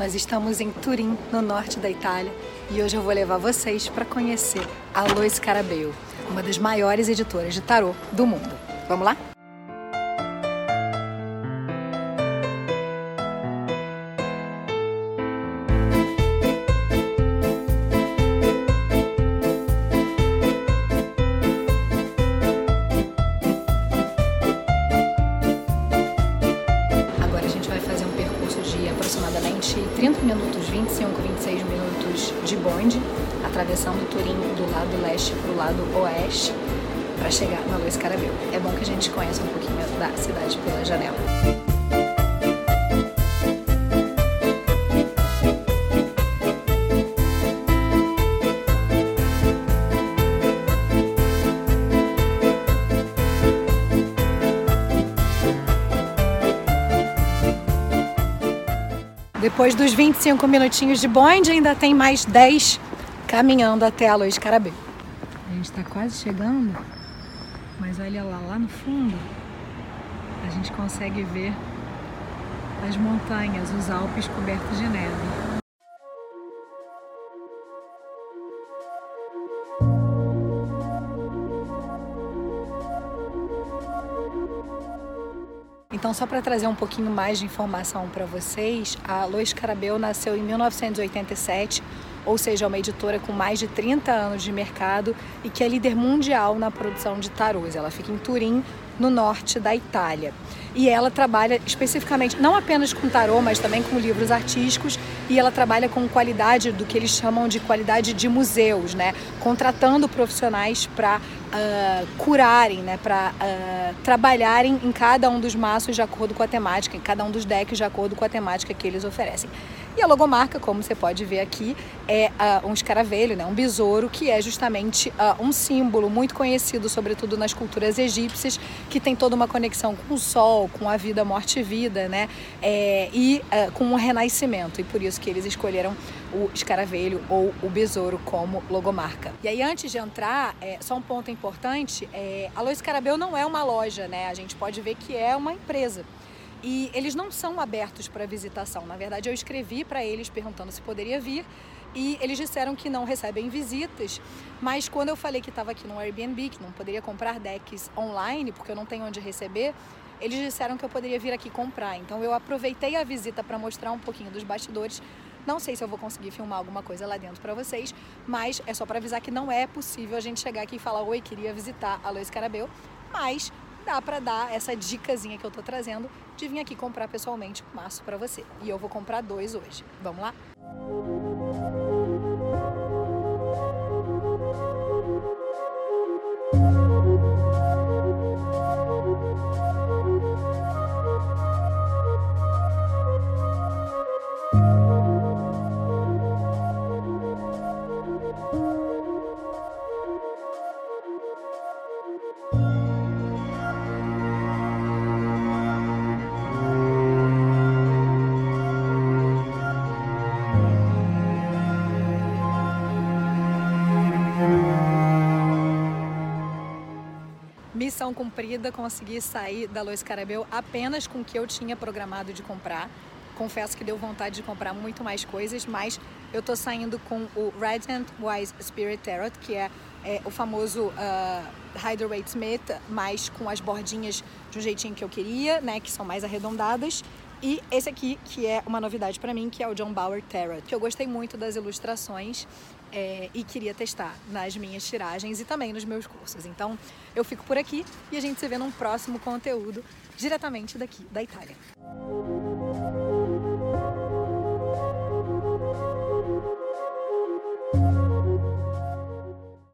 Nós estamos em Turim, no norte da Itália, e hoje eu vou levar vocês para conhecer a Lois Carabeo, uma das maiores editoras de tarô do mundo. Vamos lá? 30 minutos, 25, 26 minutos de bonde, atravessando Turim do lado leste para o lado oeste, para chegar na Luiz Carabel. É bom que a gente conheça um pouquinho da cidade pela janela. Depois dos 25 minutinhos de bonde, ainda tem mais 10 caminhando até a Luiz Carabel. A gente está quase chegando, mas olha lá, lá no fundo, a gente consegue ver as montanhas, os Alpes cobertos de neve. Então, só para trazer um pouquinho mais de informação para vocês, a Lois Carabel nasceu em 1987, ou seja, é uma editora com mais de 30 anos de mercado e que é líder mundial na produção de tarôs. Ela fica em Turim, no norte da Itália. E ela trabalha especificamente, não apenas com tarô, mas também com livros artísticos, e ela trabalha com qualidade do que eles chamam de qualidade de museus, né? Contratando profissionais para uh, curarem, né? Para uh, trabalharem em cada um dos maços de acordo com a temática, em cada um dos decks de acordo com a temática que eles oferecem. E a logomarca, como você pode ver aqui, é uh, um escaravelho, né? um besouro, que é justamente uh, um símbolo muito conhecido, sobretudo nas culturas egípcias, que tem toda uma conexão com o sol, com a vida, morte e vida, né? É, e uh, com o renascimento. E por isso que eles escolheram o escaravelho ou o besouro como logomarca. E aí, antes de entrar, é, só um ponto importante: é, a Lois Carabel não é uma loja, né? A gente pode ver que é uma empresa. E eles não são abertos para visitação. Na verdade, eu escrevi para eles perguntando se poderia vir e eles disseram que não recebem visitas. Mas quando eu falei que estava aqui no Airbnb, que não poderia comprar decks online porque eu não tenho onde receber, eles disseram que eu poderia vir aqui comprar. Então eu aproveitei a visita para mostrar um pouquinho dos bastidores. Não sei se eu vou conseguir filmar alguma coisa lá dentro para vocês, mas é só para avisar que não é possível a gente chegar aqui e falar: "Oi, queria visitar a Lois Carabel", mas dá para dar essa dicasinha que eu tô trazendo de vir aqui comprar pessoalmente um maço para você. E eu vou comprar dois hoje. Vamos lá? Missão cumprida, consegui sair da Lois Carabel apenas com o que eu tinha programado de comprar. Confesso que deu vontade de comprar muito mais coisas, mas eu tô saindo com o Radiant Wise Spirit Tarot, que é, é o famoso uh, Rider Smith, mas com as bordinhas de um jeitinho que eu queria, né, que são mais arredondadas. E esse aqui, que é uma novidade para mim, que é o John Bauer Tarot, que eu gostei muito das ilustrações é, e queria testar nas minhas tiragens e também nos meus cursos. Então eu fico por aqui e a gente se vê num próximo conteúdo diretamente daqui da Itália.